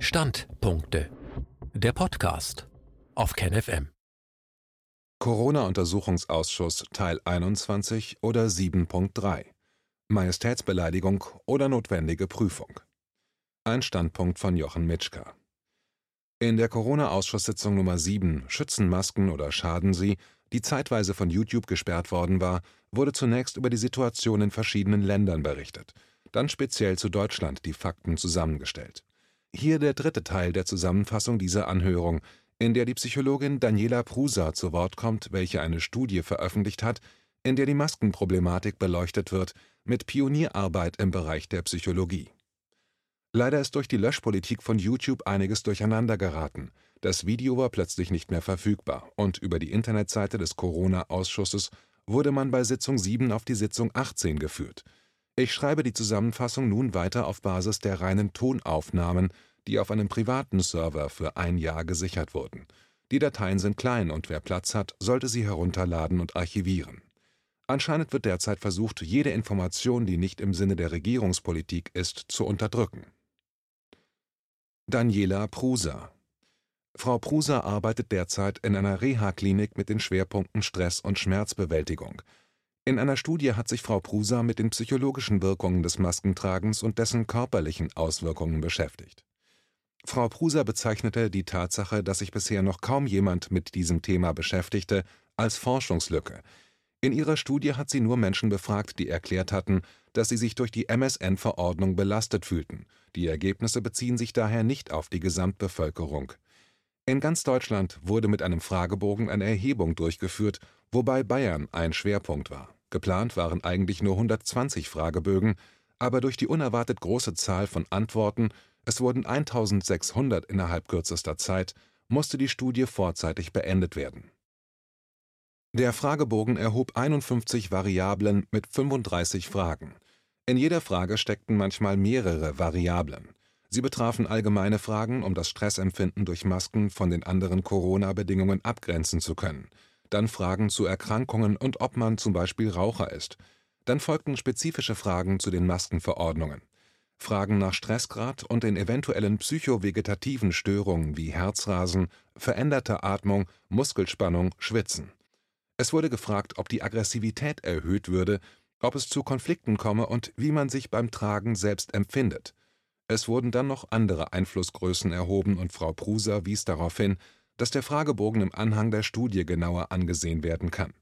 Standpunkte. Der Podcast auf KenFM. Corona-Untersuchungsausschuss Teil 21 oder 7.3 Majestätsbeleidigung oder notwendige Prüfung. Ein Standpunkt von Jochen Mitschka. In der Corona-Ausschusssitzung Nummer 7 Schützen Masken oder schaden sie, die zeitweise von YouTube gesperrt worden war, wurde zunächst über die Situation in verschiedenen Ländern berichtet, dann speziell zu Deutschland die Fakten zusammengestellt. Hier der dritte Teil der Zusammenfassung dieser Anhörung, in der die Psychologin Daniela Prusa zu Wort kommt, welche eine Studie veröffentlicht hat, in der die Maskenproblematik beleuchtet wird, mit Pionierarbeit im Bereich der Psychologie. Leider ist durch die Löschpolitik von YouTube einiges durcheinander geraten. Das Video war plötzlich nicht mehr verfügbar und über die Internetseite des Corona-Ausschusses wurde man bei Sitzung 7 auf die Sitzung 18 geführt. Ich schreibe die Zusammenfassung nun weiter auf Basis der reinen Tonaufnahmen, die auf einem privaten Server für ein Jahr gesichert wurden. Die Dateien sind klein und wer Platz hat, sollte sie herunterladen und archivieren. Anscheinend wird derzeit versucht, jede Information, die nicht im Sinne der Regierungspolitik ist, zu unterdrücken. Daniela Prusa Frau Prusa arbeitet derzeit in einer Reha-Klinik mit den Schwerpunkten Stress und Schmerzbewältigung. In einer Studie hat sich Frau Prusa mit den psychologischen Wirkungen des Maskentragens und dessen körperlichen Auswirkungen beschäftigt. Frau Prusa bezeichnete die Tatsache, dass sich bisher noch kaum jemand mit diesem Thema beschäftigte, als Forschungslücke. In ihrer Studie hat sie nur Menschen befragt, die erklärt hatten, dass sie sich durch die MSN-Verordnung belastet fühlten. Die Ergebnisse beziehen sich daher nicht auf die Gesamtbevölkerung. In ganz Deutschland wurde mit einem Fragebogen eine Erhebung durchgeführt, wobei Bayern ein Schwerpunkt war. Geplant waren eigentlich nur 120 Fragebögen, aber durch die unerwartet große Zahl von Antworten, es wurden 1600 innerhalb kürzester Zeit, musste die Studie vorzeitig beendet werden. Der Fragebogen erhob 51 Variablen mit 35 Fragen. In jeder Frage steckten manchmal mehrere Variablen. Sie betrafen allgemeine Fragen, um das Stressempfinden durch Masken von den anderen Corona-Bedingungen abgrenzen zu können dann Fragen zu Erkrankungen und ob man zum Beispiel Raucher ist. Dann folgten spezifische Fragen zu den Maskenverordnungen. Fragen nach Stressgrad und den eventuellen psychovegetativen Störungen wie Herzrasen, veränderter Atmung, Muskelspannung, Schwitzen. Es wurde gefragt, ob die Aggressivität erhöht würde, ob es zu Konflikten komme und wie man sich beim Tragen selbst empfindet. Es wurden dann noch andere Einflussgrößen erhoben und Frau Pruser wies darauf hin, dass der Fragebogen im Anhang der Studie genauer angesehen werden kann.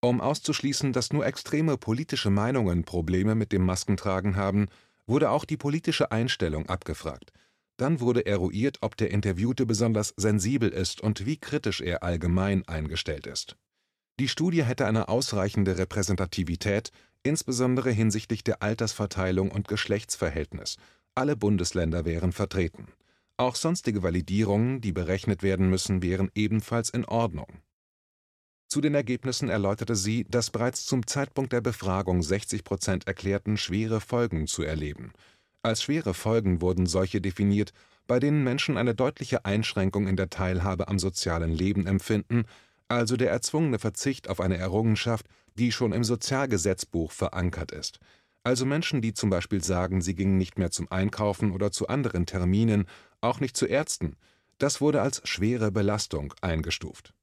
Um auszuschließen, dass nur extreme politische Meinungen Probleme mit dem Maskentragen haben, wurde auch die politische Einstellung abgefragt. Dann wurde eruiert, ob der Interviewte besonders sensibel ist und wie kritisch er allgemein eingestellt ist. Die Studie hätte eine ausreichende Repräsentativität, insbesondere hinsichtlich der Altersverteilung und Geschlechtsverhältnis. Alle Bundesländer wären vertreten. Auch sonstige Validierungen, die berechnet werden müssen, wären ebenfalls in Ordnung. Zu den Ergebnissen erläuterte sie, dass bereits zum Zeitpunkt der Befragung 60 Prozent erklärten, schwere Folgen zu erleben. Als schwere Folgen wurden solche definiert, bei denen Menschen eine deutliche Einschränkung in der Teilhabe am sozialen Leben empfinden, also der erzwungene Verzicht auf eine Errungenschaft, die schon im Sozialgesetzbuch verankert ist. Also Menschen, die zum Beispiel sagen, sie gingen nicht mehr zum Einkaufen oder zu anderen Terminen auch nicht zu Ärzten, das wurde als schwere Belastung eingestuft.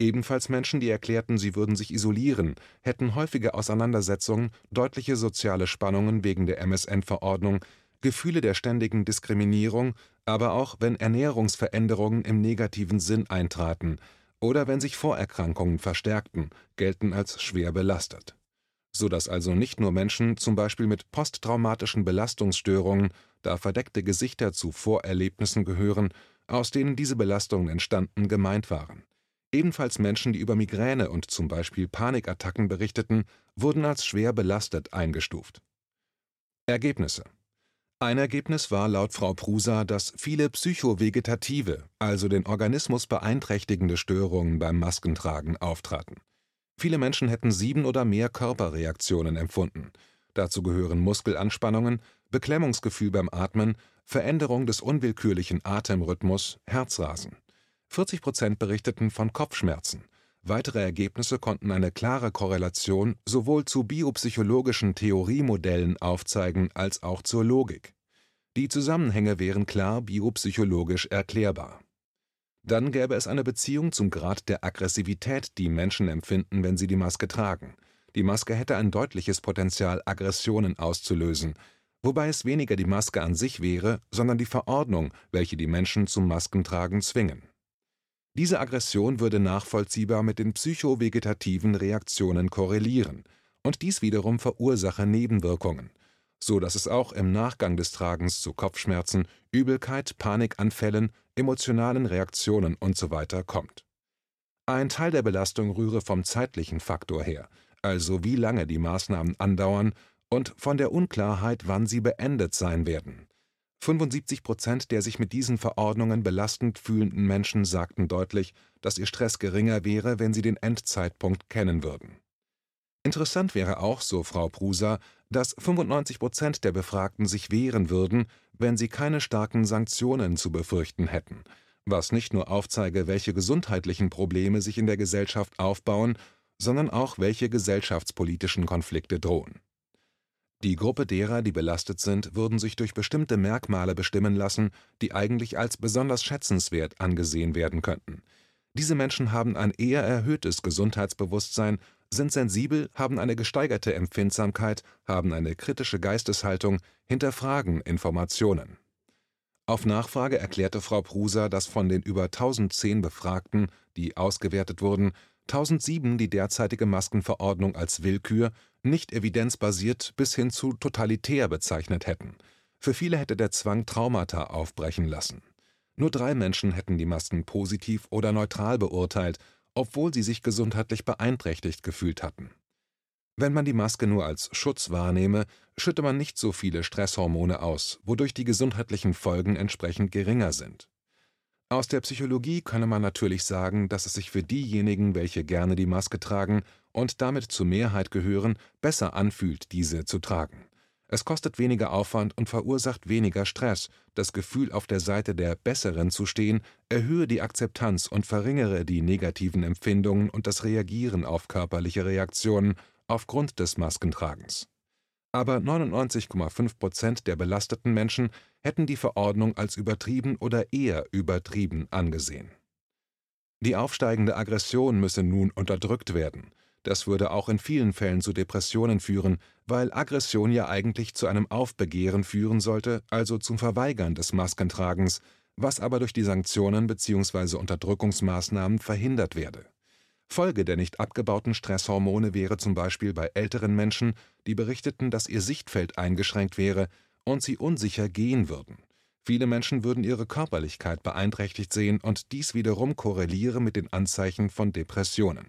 Ebenfalls Menschen, die erklärten, sie würden sich isolieren, hätten häufige Auseinandersetzungen, deutliche soziale Spannungen wegen der MSN-Verordnung, Gefühle der ständigen Diskriminierung, aber auch wenn Ernährungsveränderungen im negativen Sinn eintraten oder wenn sich Vorerkrankungen verstärkten, gelten als schwer belastet. Sodass also nicht nur Menschen zum Beispiel mit posttraumatischen Belastungsstörungen da verdeckte Gesichter zu Vorerlebnissen gehören, aus denen diese Belastungen entstanden, gemeint waren. Ebenfalls Menschen, die über Migräne und zum Beispiel Panikattacken berichteten, wurden als schwer belastet eingestuft. Ergebnisse Ein Ergebnis war laut Frau Prusa, dass viele psychovegetative, also den Organismus beeinträchtigende Störungen beim Maskentragen auftraten. Viele Menschen hätten sieben oder mehr Körperreaktionen empfunden. Dazu gehören Muskelanspannungen, Beklemmungsgefühl beim Atmen, Veränderung des unwillkürlichen Atemrhythmus, Herzrasen. 40 Prozent berichteten von Kopfschmerzen. Weitere Ergebnisse konnten eine klare Korrelation sowohl zu biopsychologischen Theoriemodellen aufzeigen als auch zur Logik. Die Zusammenhänge wären klar biopsychologisch erklärbar. Dann gäbe es eine Beziehung zum Grad der Aggressivität, die Menschen empfinden, wenn sie die Maske tragen. Die Maske hätte ein deutliches Potenzial, Aggressionen auszulösen, wobei es weniger die Maske an sich wäre, sondern die Verordnung, welche die Menschen zum Maskentragen zwingen. Diese Aggression würde nachvollziehbar mit den psychovegetativen Reaktionen korrelieren, und dies wiederum verursache Nebenwirkungen, so dass es auch im Nachgang des Tragens zu Kopfschmerzen, Übelkeit, Panikanfällen, emotionalen Reaktionen usw. So kommt. Ein Teil der Belastung rühre vom zeitlichen Faktor her, also wie lange die Maßnahmen andauern und von der Unklarheit, wann sie beendet sein werden. 75 Prozent der sich mit diesen Verordnungen belastend fühlenden Menschen sagten deutlich, dass ihr Stress geringer wäre, wenn sie den Endzeitpunkt kennen würden. Interessant wäre auch, so Frau Prusa, dass 95 Prozent der Befragten sich wehren würden, wenn sie keine starken Sanktionen zu befürchten hätten, was nicht nur aufzeige, welche gesundheitlichen Probleme sich in der Gesellschaft aufbauen, sondern auch welche gesellschaftspolitischen Konflikte drohen. Die Gruppe derer, die belastet sind, würden sich durch bestimmte Merkmale bestimmen lassen, die eigentlich als besonders schätzenswert angesehen werden könnten. Diese Menschen haben ein eher erhöhtes Gesundheitsbewusstsein, sind sensibel, haben eine gesteigerte Empfindsamkeit, haben eine kritische Geisteshaltung, hinterfragen Informationen. Auf Nachfrage erklärte Frau Prusa, dass von den über 1010 Befragten, die ausgewertet wurden, 1007 die derzeitige Maskenverordnung als Willkür, nicht evidenzbasiert bis hin zu totalitär bezeichnet hätten. Für viele hätte der Zwang Traumata aufbrechen lassen. Nur drei Menschen hätten die Masken positiv oder neutral beurteilt, obwohl sie sich gesundheitlich beeinträchtigt gefühlt hatten. Wenn man die Maske nur als Schutz wahrnehme, schütte man nicht so viele Stresshormone aus, wodurch die gesundheitlichen Folgen entsprechend geringer sind. Aus der Psychologie könne man natürlich sagen, dass es sich für diejenigen, welche gerne die Maske tragen und damit zur Mehrheit gehören, besser anfühlt, diese zu tragen. Es kostet weniger Aufwand und verursacht weniger Stress, das Gefühl, auf der Seite der Besseren zu stehen, erhöhe die Akzeptanz und verringere die negativen Empfindungen und das Reagieren auf körperliche Reaktionen aufgrund des Maskentragens. Aber 99,5 Prozent der belasteten Menschen hätten die Verordnung als übertrieben oder eher übertrieben angesehen. Die aufsteigende Aggression müsse nun unterdrückt werden. Das würde auch in vielen Fällen zu Depressionen führen, weil Aggression ja eigentlich zu einem Aufbegehren führen sollte, also zum Verweigern des Maskentragens, was aber durch die Sanktionen bzw. Unterdrückungsmaßnahmen verhindert werde. Folge der nicht abgebauten Stresshormone wäre zum Beispiel bei älteren Menschen, die berichteten, dass ihr Sichtfeld eingeschränkt wäre, und sie unsicher gehen würden. Viele Menschen würden ihre Körperlichkeit beeinträchtigt sehen und dies wiederum korreliere mit den Anzeichen von Depressionen.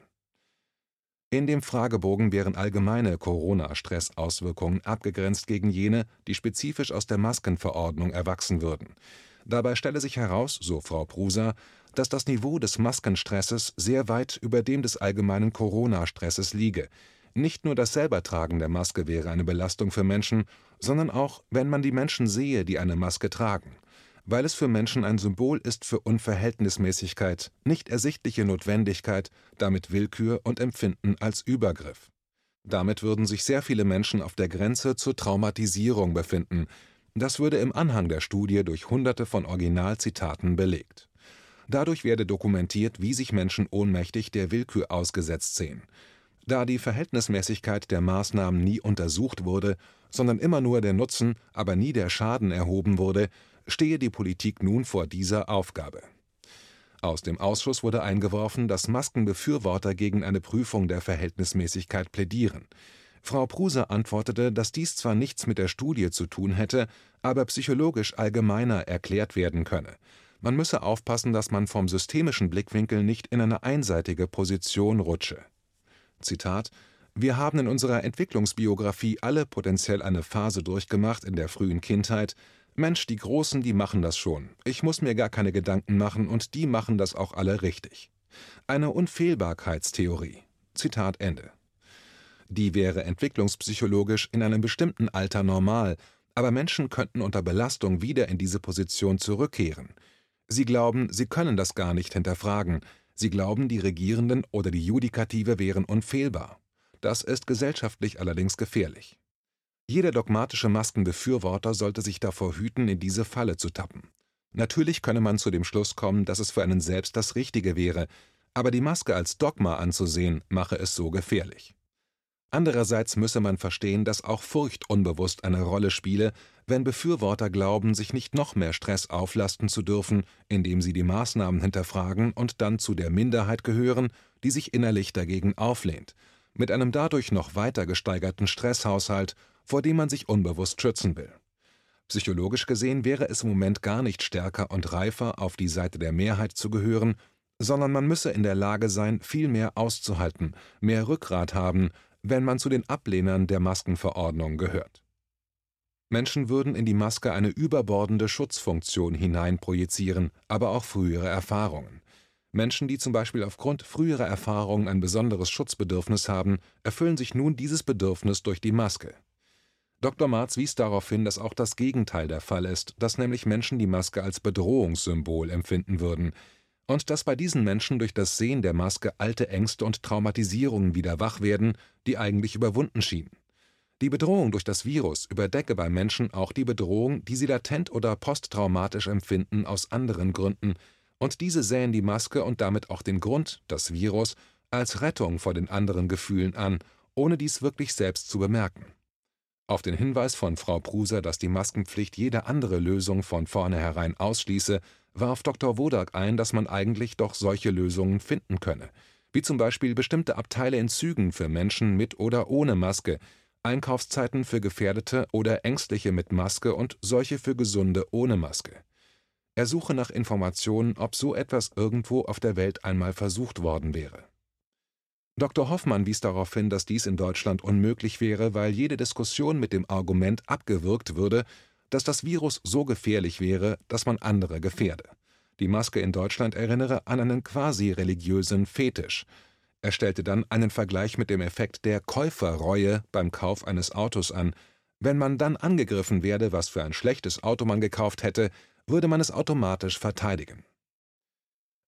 In dem Fragebogen wären allgemeine Corona-Stressauswirkungen abgegrenzt gegen jene, die spezifisch aus der Maskenverordnung erwachsen würden. Dabei stelle sich heraus, so Frau Prusa, dass das Niveau des Maskenstresses sehr weit über dem des allgemeinen Corona-Stresses liege, nicht nur das Selbertragen der Maske wäre eine Belastung für Menschen, sondern auch, wenn man die Menschen sehe, die eine Maske tragen, weil es für Menschen ein Symbol ist für Unverhältnismäßigkeit, nicht ersichtliche Notwendigkeit, damit Willkür und Empfinden als Übergriff. Damit würden sich sehr viele Menschen auf der Grenze zur Traumatisierung befinden. Das würde im Anhang der Studie durch Hunderte von Originalzitaten belegt. Dadurch werde dokumentiert, wie sich Menschen ohnmächtig der Willkür ausgesetzt sehen. Da die Verhältnismäßigkeit der Maßnahmen nie untersucht wurde, sondern immer nur der Nutzen, aber nie der Schaden erhoben wurde, stehe die Politik nun vor dieser Aufgabe. Aus dem Ausschuss wurde eingeworfen, dass Maskenbefürworter gegen eine Prüfung der Verhältnismäßigkeit plädieren. Frau Pruse antwortete, dass dies zwar nichts mit der Studie zu tun hätte, aber psychologisch allgemeiner erklärt werden könne. Man müsse aufpassen, dass man vom systemischen Blickwinkel nicht in eine einseitige Position rutsche. Zitat Wir haben in unserer Entwicklungsbiografie alle potenziell eine Phase durchgemacht in der frühen Kindheit. Mensch, die Großen, die machen das schon. Ich muss mir gar keine Gedanken machen und die machen das auch alle richtig. Eine Unfehlbarkeitstheorie. Zitat Ende. Die wäre entwicklungspsychologisch in einem bestimmten Alter normal, aber Menschen könnten unter Belastung wieder in diese Position zurückkehren. Sie glauben, sie können das gar nicht hinterfragen, Sie glauben, die Regierenden oder die Judikative wären unfehlbar. Das ist gesellschaftlich allerdings gefährlich. Jeder dogmatische Maskenbefürworter sollte sich davor hüten, in diese Falle zu tappen. Natürlich könne man zu dem Schluss kommen, dass es für einen selbst das Richtige wäre, aber die Maske als Dogma anzusehen, mache es so gefährlich. Andererseits müsse man verstehen, dass auch Furcht unbewusst eine Rolle spiele, wenn Befürworter glauben, sich nicht noch mehr Stress auflasten zu dürfen, indem sie die Maßnahmen hinterfragen und dann zu der Minderheit gehören, die sich innerlich dagegen auflehnt, mit einem dadurch noch weiter gesteigerten Stresshaushalt, vor dem man sich unbewusst schützen will. Psychologisch gesehen wäre es im Moment gar nicht stärker und reifer, auf die Seite der Mehrheit zu gehören, sondern man müsse in der Lage sein, viel mehr auszuhalten, mehr Rückgrat haben, wenn man zu den Ablehnern der Maskenverordnung gehört. Menschen würden in die Maske eine überbordende Schutzfunktion hineinprojizieren, aber auch frühere Erfahrungen. Menschen, die zum Beispiel aufgrund früherer Erfahrungen ein besonderes Schutzbedürfnis haben, erfüllen sich nun dieses Bedürfnis durch die Maske. Dr. Marz wies darauf hin, dass auch das Gegenteil der Fall ist, dass nämlich Menschen die Maske als Bedrohungssymbol empfinden würden, und dass bei diesen Menschen durch das Sehen der Maske alte Ängste und Traumatisierungen wieder wach werden, die eigentlich überwunden schienen. Die Bedrohung durch das Virus überdecke bei Menschen auch die Bedrohung, die sie latent oder posttraumatisch empfinden aus anderen Gründen, und diese sähen die Maske und damit auch den Grund, das Virus, als Rettung vor den anderen Gefühlen an, ohne dies wirklich selbst zu bemerken. Auf den Hinweis von Frau Pruser, dass die Maskenpflicht jede andere Lösung von vornherein ausschließe, warf Dr. Wodak ein, dass man eigentlich doch solche Lösungen finden könne, wie zum Beispiel bestimmte Abteile in Zügen für Menschen mit oder ohne Maske, Einkaufszeiten für Gefährdete oder Ängstliche mit Maske und solche für Gesunde ohne Maske. Er suche nach Informationen, ob so etwas irgendwo auf der Welt einmal versucht worden wäre. Dr. Hoffmann wies darauf hin, dass dies in Deutschland unmöglich wäre, weil jede Diskussion mit dem Argument abgewürgt würde, dass das Virus so gefährlich wäre, dass man andere gefährde. Die Maske in Deutschland erinnere an einen quasi religiösen Fetisch. Er stellte dann einen Vergleich mit dem Effekt der Käuferreue beim Kauf eines Autos an. Wenn man dann angegriffen werde, was für ein schlechtes Auto man gekauft hätte, würde man es automatisch verteidigen.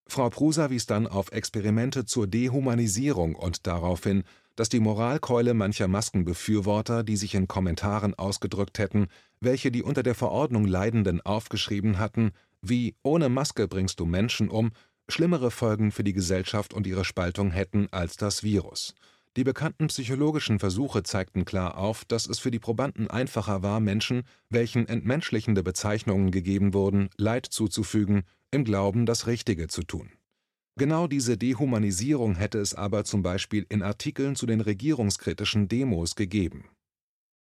Frau Prusa wies dann auf Experimente zur Dehumanisierung und darauf hin, dass die Moralkeule mancher Maskenbefürworter, die sich in Kommentaren ausgedrückt hätten, welche die unter der Verordnung Leidenden aufgeschrieben hatten, wie ohne Maske bringst du Menschen um, schlimmere Folgen für die Gesellschaft und ihre Spaltung hätten als das Virus. Die bekannten psychologischen Versuche zeigten klar auf, dass es für die Probanden einfacher war, Menschen, welchen entmenschlichende Bezeichnungen gegeben wurden, Leid zuzufügen, im Glauben, das Richtige zu tun. Genau diese Dehumanisierung hätte es aber zum Beispiel in Artikeln zu den regierungskritischen Demos gegeben.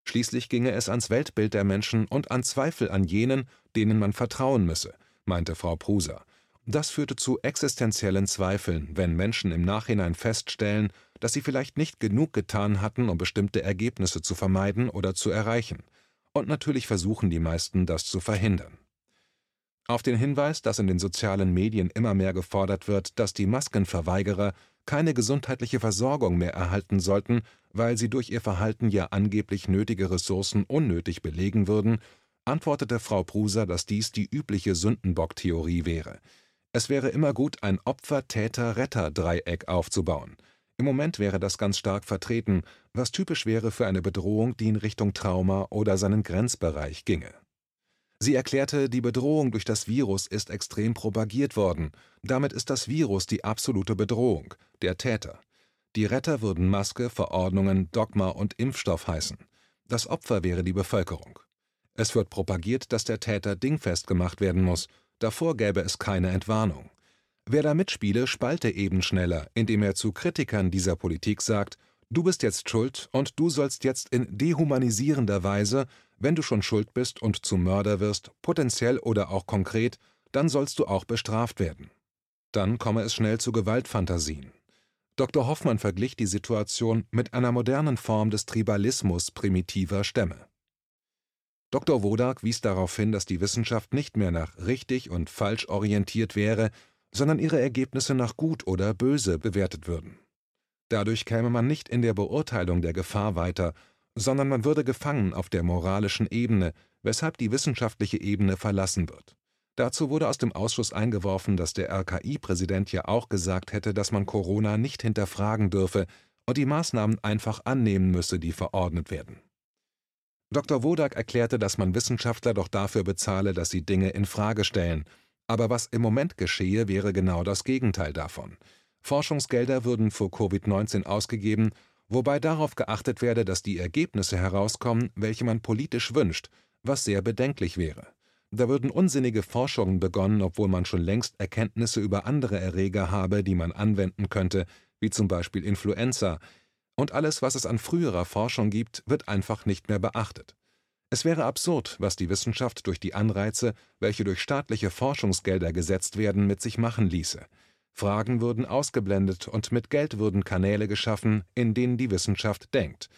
Schließlich ginge es ans Weltbild der Menschen und an Zweifel an jenen, denen man vertrauen müsse, meinte Frau Pruser. Das führte zu existenziellen Zweifeln, wenn Menschen im Nachhinein feststellen, dass sie vielleicht nicht genug getan hatten, um bestimmte Ergebnisse zu vermeiden oder zu erreichen. Und natürlich versuchen die meisten, das zu verhindern. Auf den Hinweis, dass in den sozialen Medien immer mehr gefordert wird, dass die Maskenverweigerer keine gesundheitliche Versorgung mehr erhalten sollten, weil sie durch ihr Verhalten ja angeblich nötige Ressourcen unnötig belegen würden, antwortete Frau Pruser, dass dies die übliche Sündenbock-Theorie wäre. Es wäre immer gut, ein Opfer-Täter-Retter-Dreieck aufzubauen. Im Moment wäre das ganz stark vertreten, was typisch wäre für eine Bedrohung, die in Richtung Trauma oder seinen Grenzbereich ginge. Sie erklärte, die Bedrohung durch das Virus ist extrem propagiert worden. Damit ist das Virus die absolute Bedrohung, der Täter. Die Retter würden Maske, Verordnungen, Dogma und Impfstoff heißen. Das Opfer wäre die Bevölkerung. Es wird propagiert, dass der Täter dingfest gemacht werden muss. Davor gäbe es keine Entwarnung. Wer da mitspiele, spalte eben schneller, indem er zu Kritikern dieser Politik sagt, du bist jetzt schuld und du sollst jetzt in dehumanisierender Weise wenn du schon schuld bist und zum Mörder wirst, potenziell oder auch konkret, dann sollst du auch bestraft werden. Dann komme es schnell zu Gewaltfantasien. Dr. Hoffmann verglich die Situation mit einer modernen Form des Tribalismus primitiver Stämme. Dr. Wodak wies darauf hin, dass die Wissenschaft nicht mehr nach richtig und falsch orientiert wäre, sondern ihre Ergebnisse nach gut oder böse bewertet würden. Dadurch käme man nicht in der Beurteilung der Gefahr weiter, sondern man würde gefangen auf der moralischen Ebene, weshalb die wissenschaftliche Ebene verlassen wird. Dazu wurde aus dem Ausschuss eingeworfen, dass der RKI-Präsident ja auch gesagt hätte, dass man Corona nicht hinterfragen dürfe und die Maßnahmen einfach annehmen müsse, die verordnet werden. Dr. Wodak erklärte, dass man Wissenschaftler doch dafür bezahle, dass sie Dinge in Frage stellen. Aber was im Moment geschehe, wäre genau das Gegenteil davon. Forschungsgelder würden vor Covid-19 ausgegeben, wobei darauf geachtet werde, dass die Ergebnisse herauskommen, welche man politisch wünscht, was sehr bedenklich wäre. Da würden unsinnige Forschungen begonnen, obwohl man schon längst Erkenntnisse über andere Erreger habe, die man anwenden könnte, wie zum Beispiel Influenza, und alles, was es an früherer Forschung gibt, wird einfach nicht mehr beachtet. Es wäre absurd, was die Wissenschaft durch die Anreize, welche durch staatliche Forschungsgelder gesetzt werden, mit sich machen ließe. Fragen würden ausgeblendet und mit Geld würden Kanäle geschaffen, in denen die Wissenschaft denkt.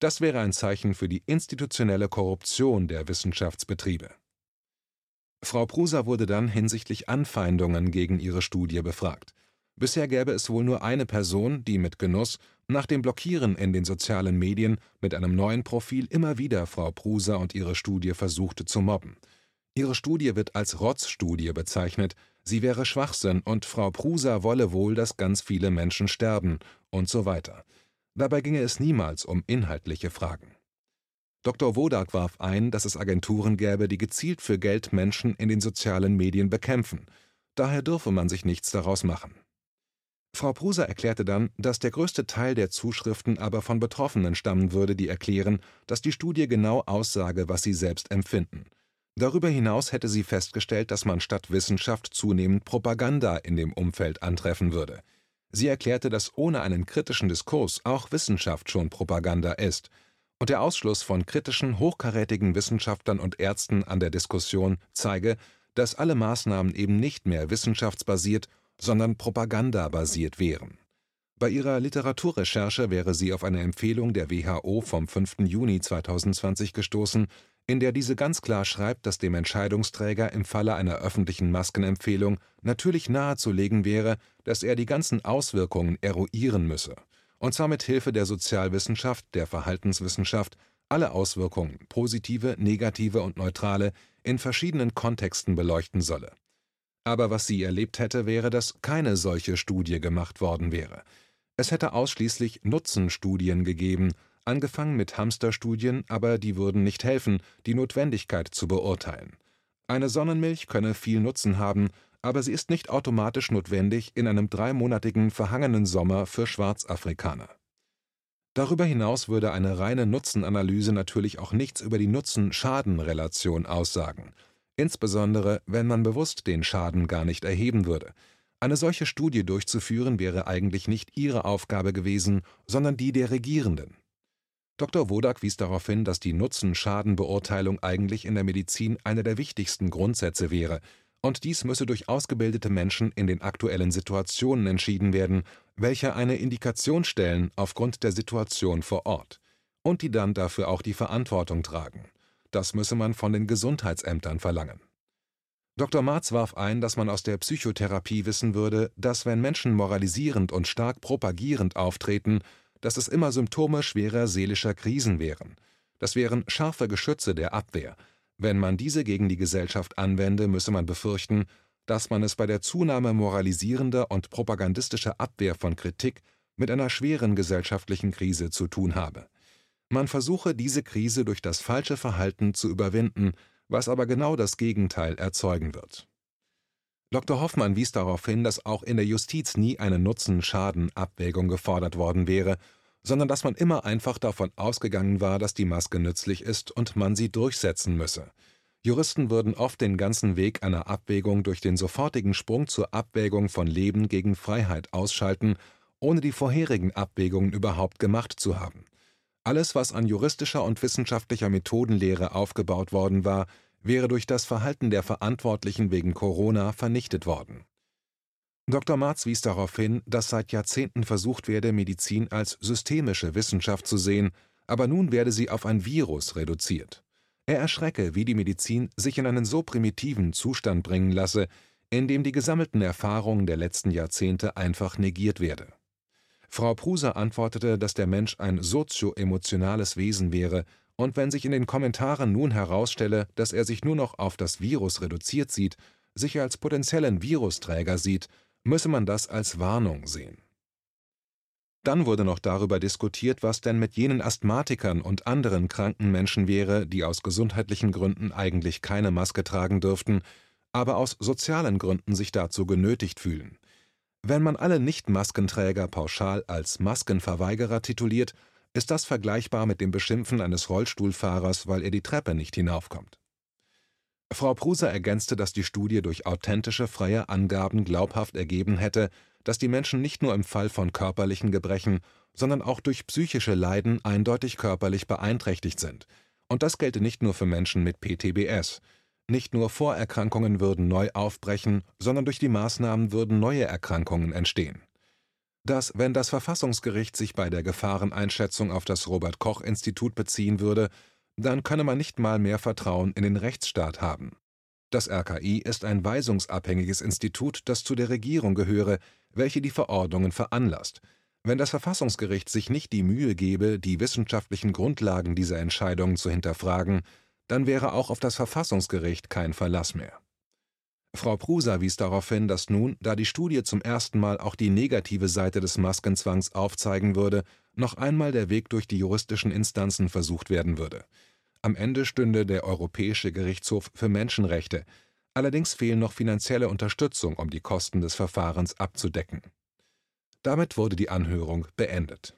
Das wäre ein Zeichen für die institutionelle Korruption der Wissenschaftsbetriebe. Frau Prusa wurde dann hinsichtlich Anfeindungen gegen ihre Studie befragt. Bisher gäbe es wohl nur eine Person, die mit Genuss nach dem Blockieren in den sozialen Medien mit einem neuen Profil immer wieder Frau Prusa und ihre Studie versuchte zu mobben. Ihre Studie wird als Rotzstudie bezeichnet, sie wäre Schwachsinn und Frau Prusa wolle wohl, dass ganz viele Menschen sterben und so weiter. Dabei ginge es niemals um inhaltliche Fragen. Dr. Wodak warf ein, dass es Agenturen gäbe, die gezielt für Geld Menschen in den sozialen Medien bekämpfen. Daher dürfe man sich nichts daraus machen. Frau Prusa erklärte dann, dass der größte Teil der Zuschriften aber von Betroffenen stammen würde, die erklären, dass die Studie genau aussage, was sie selbst empfinden. Darüber hinaus hätte sie festgestellt, dass man statt Wissenschaft zunehmend Propaganda in dem Umfeld antreffen würde. Sie erklärte, dass ohne einen kritischen Diskurs auch Wissenschaft schon Propaganda ist, und der Ausschluss von kritischen, hochkarätigen Wissenschaftlern und Ärzten an der Diskussion zeige, dass alle Maßnahmen eben nicht mehr wissenschaftsbasiert sondern propagandabasiert wären. Bei ihrer Literaturrecherche wäre sie auf eine Empfehlung der WHO vom 5. Juni 2020 gestoßen, in der diese ganz klar schreibt, dass dem Entscheidungsträger im Falle einer öffentlichen Maskenempfehlung natürlich nahezulegen wäre, dass er die ganzen Auswirkungen eruieren müsse, und zwar mit Hilfe der Sozialwissenschaft, der Verhaltenswissenschaft, alle Auswirkungen, positive, negative und neutrale, in verschiedenen Kontexten beleuchten solle aber was sie erlebt hätte, wäre, dass keine solche Studie gemacht worden wäre. Es hätte ausschließlich Nutzenstudien gegeben, angefangen mit Hamsterstudien, aber die würden nicht helfen, die Notwendigkeit zu beurteilen. Eine Sonnenmilch könne viel Nutzen haben, aber sie ist nicht automatisch notwendig in einem dreimonatigen verhangenen Sommer für Schwarzafrikaner. Darüber hinaus würde eine reine Nutzenanalyse natürlich auch nichts über die Nutzen-Schaden-Relation aussagen insbesondere wenn man bewusst den Schaden gar nicht erheben würde. Eine solche Studie durchzuführen wäre eigentlich nicht ihre Aufgabe gewesen, sondern die der Regierenden. Dr. Wodak wies darauf hin, dass die Nutzen-Schaden-Beurteilung eigentlich in der Medizin einer der wichtigsten Grundsätze wäre, und dies müsse durch ausgebildete Menschen in den aktuellen Situationen entschieden werden, welche eine Indikation stellen aufgrund der Situation vor Ort, und die dann dafür auch die Verantwortung tragen. Das müsse man von den Gesundheitsämtern verlangen. Dr. Marz warf ein, dass man aus der Psychotherapie wissen würde, dass wenn Menschen moralisierend und stark propagierend auftreten, dass es immer Symptome schwerer seelischer Krisen wären. Das wären scharfe Geschütze der Abwehr. Wenn man diese gegen die Gesellschaft anwende, müsse man befürchten, dass man es bei der Zunahme moralisierender und propagandistischer Abwehr von Kritik mit einer schweren gesellschaftlichen Krise zu tun habe. Man versuche, diese Krise durch das falsche Verhalten zu überwinden, was aber genau das Gegenteil erzeugen wird. Dr. Hoffmann wies darauf hin, dass auch in der Justiz nie eine Nutzen-Schaden-Abwägung gefordert worden wäre, sondern dass man immer einfach davon ausgegangen war, dass die Maske nützlich ist und man sie durchsetzen müsse. Juristen würden oft den ganzen Weg einer Abwägung durch den sofortigen Sprung zur Abwägung von Leben gegen Freiheit ausschalten, ohne die vorherigen Abwägungen überhaupt gemacht zu haben. Alles, was an juristischer und wissenschaftlicher Methodenlehre aufgebaut worden war, wäre durch das Verhalten der Verantwortlichen wegen Corona vernichtet worden. Dr. Marz wies darauf hin, dass seit Jahrzehnten versucht werde, Medizin als systemische Wissenschaft zu sehen, aber nun werde sie auf ein Virus reduziert. Er erschrecke, wie die Medizin sich in einen so primitiven Zustand bringen lasse, in dem die gesammelten Erfahrungen der letzten Jahrzehnte einfach negiert werde. Frau Pruser antwortete, dass der Mensch ein sozioemotionales Wesen wäre, und wenn sich in den Kommentaren nun herausstelle, dass er sich nur noch auf das Virus reduziert sieht, sich als potenziellen Virusträger sieht, müsse man das als Warnung sehen Dann wurde noch darüber diskutiert, was denn mit jenen Asthmatikern und anderen kranken Menschen wäre, die aus gesundheitlichen Gründen eigentlich keine Maske tragen dürften, aber aus sozialen Gründen sich dazu genötigt fühlen. Wenn man alle Nicht-Maskenträger pauschal als Maskenverweigerer tituliert, ist das vergleichbar mit dem Beschimpfen eines Rollstuhlfahrers, weil er die Treppe nicht hinaufkommt. Frau Pruser ergänzte, dass die Studie durch authentische freie Angaben glaubhaft ergeben hätte, dass die Menschen nicht nur im Fall von körperlichen Gebrechen, sondern auch durch psychische Leiden eindeutig körperlich beeinträchtigt sind. Und das gelte nicht nur für Menschen mit PTBS. Nicht nur Vorerkrankungen würden neu aufbrechen, sondern durch die Maßnahmen würden neue Erkrankungen entstehen. Dass, wenn das Verfassungsgericht sich bei der Gefahreneinschätzung auf das Robert Koch Institut beziehen würde, dann könne man nicht mal mehr Vertrauen in den Rechtsstaat haben. Das RKI ist ein weisungsabhängiges Institut, das zu der Regierung gehöre, welche die Verordnungen veranlasst. Wenn das Verfassungsgericht sich nicht die Mühe gebe, die wissenschaftlichen Grundlagen dieser Entscheidungen zu hinterfragen, dann wäre auch auf das Verfassungsgericht kein Verlass mehr. Frau Prusa wies darauf hin, dass nun, da die Studie zum ersten Mal auch die negative Seite des Maskenzwangs aufzeigen würde, noch einmal der Weg durch die juristischen Instanzen versucht werden würde. Am Ende stünde der Europäische Gerichtshof für Menschenrechte, allerdings fehlen noch finanzielle Unterstützung, um die Kosten des Verfahrens abzudecken. Damit wurde die Anhörung beendet